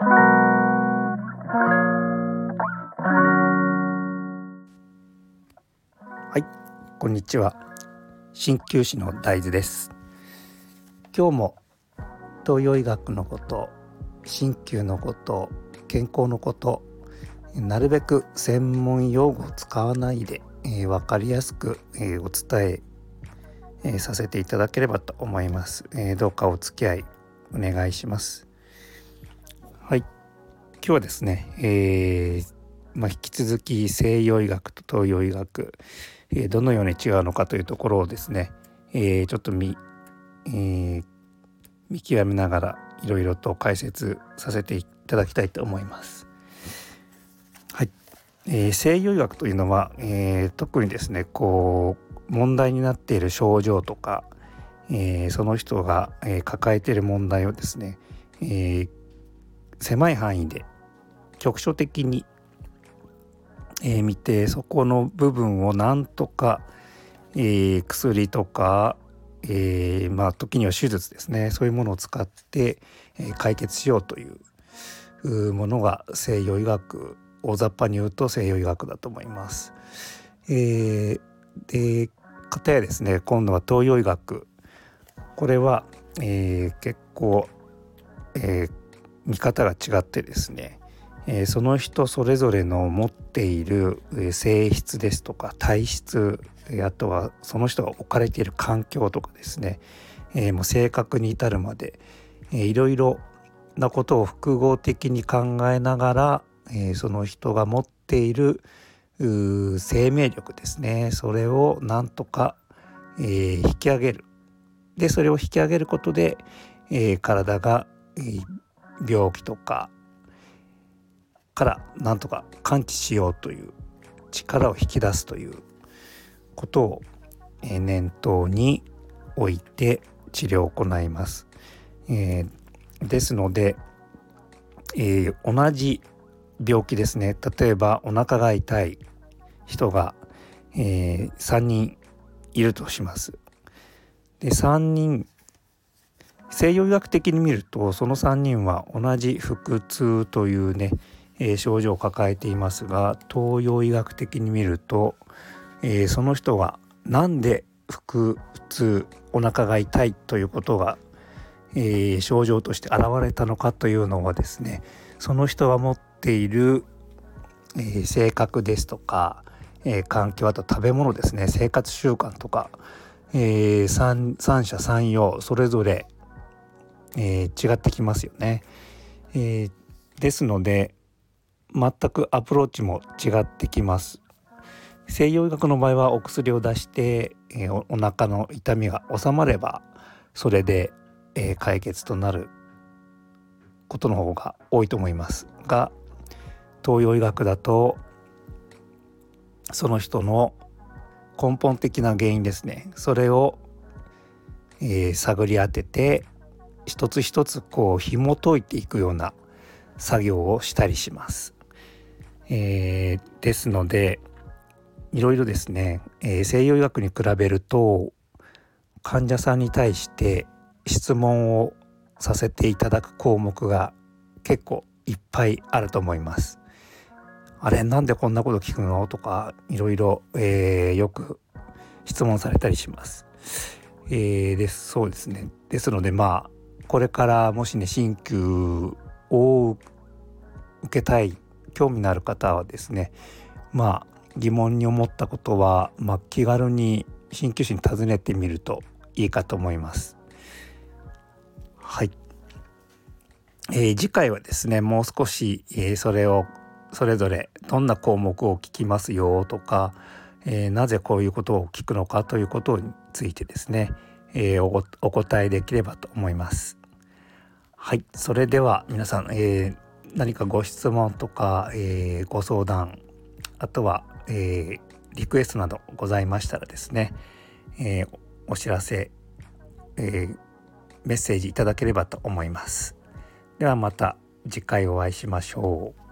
はいこんにちは。鍼灸師の大豆です。今日も東洋医学のこと鍼灸のこと健康のことなるべく専門用語を使わないで、えー、分かりやすく、えー、お伝ええー、させていただければと思います、えどうかお付き合いお願いします。はい今日はですね、えまあ、引き続き西洋医学と東洋医学、えどのように違うのかというところをですね、えちょっと見,、え見極めながらいろいろと解説させていただきたいと思います。はい、えー、西洋医学というのは、えー、特にですねこう問題になっている症状とか、えー、その人が、え抱えている問題をですね、え狭い範囲で局所的に、え見てそこの部分をなんとか、え薬とか、えまあ時には手術ですねそういうものを使って、え解決しようというものが西洋医学大雑把に言うと西洋医学だと思います。えー、で片やですね今度は東洋医学これは、え、結構、えー、見方が違ってですね、えー、その人それぞれの持っている性質ですとか体質あとはその人が置かれている環境とかですね、えー、もう性格に至るまで、えー、いろいろなことを複合的に考えながら、えー、その人が持っている生命力ですね。それをなんとか、えー、引き上げる。でそれを引き上げることで、えー、体が、えー、病気とかからなんとか完治しようという力を引き出すということを、念頭に置いて治療を行います。えー、ですので、えー、同じ病気ですね例えばお腹が痛い人が、えー、3人いるとします。で3人西洋医学的に見るとその3人は同じ腹痛というね、えー、症状を抱えていますが東洋医学的に見ると、えー、その人は何で腹痛お腹が痛いということが、えー、症状として現れたのかというのはですねその人が持っている、え、性格ですとか、え、環境あと食べ物ですね生活習慣とか、えー、三三者三様それぞれ、えー、違ってきますよね。えー、ですので全くアプローチも違ってきます。西洋医学の場合はお薬を出して、えー、おお腹の痛みが治まればそれで、えー、解決となることの方が多いと思いますが東洋医学だとその人の根本的な原因ですねそれを、えー、探り当てて一つ一つこう紐解いていくような作業をしたりします。えー、ですのでいろいろですね、えー、西洋医学に比べると患者さんに対して質問をさせていただく項目が結構いっぱいあると思います。あれなんでこんなこと聞くの？とかいろいろ、えー、よく質問されたりします。えー、ですそうですねですのでまあこれからもしね鍼灸を受けたい興味のある方はですねまあ疑問に思ったことは、まあ、気軽に鍼灸師に尋ねてみるといいかと思います。はい、えー、次回はですねもう少し、えー、それをそれぞれどんな項目を聞きますよとか、えー、なぜこういうことを聞くのかということについてですね、え、お答えできればと思います。はいそれでは皆さん、えー、何かご質問とか、えご相談あとは、えリクエストなどございましたらですね、えお知らせ、えメッセージいただければと思います。ではまた次回お会いしましょう。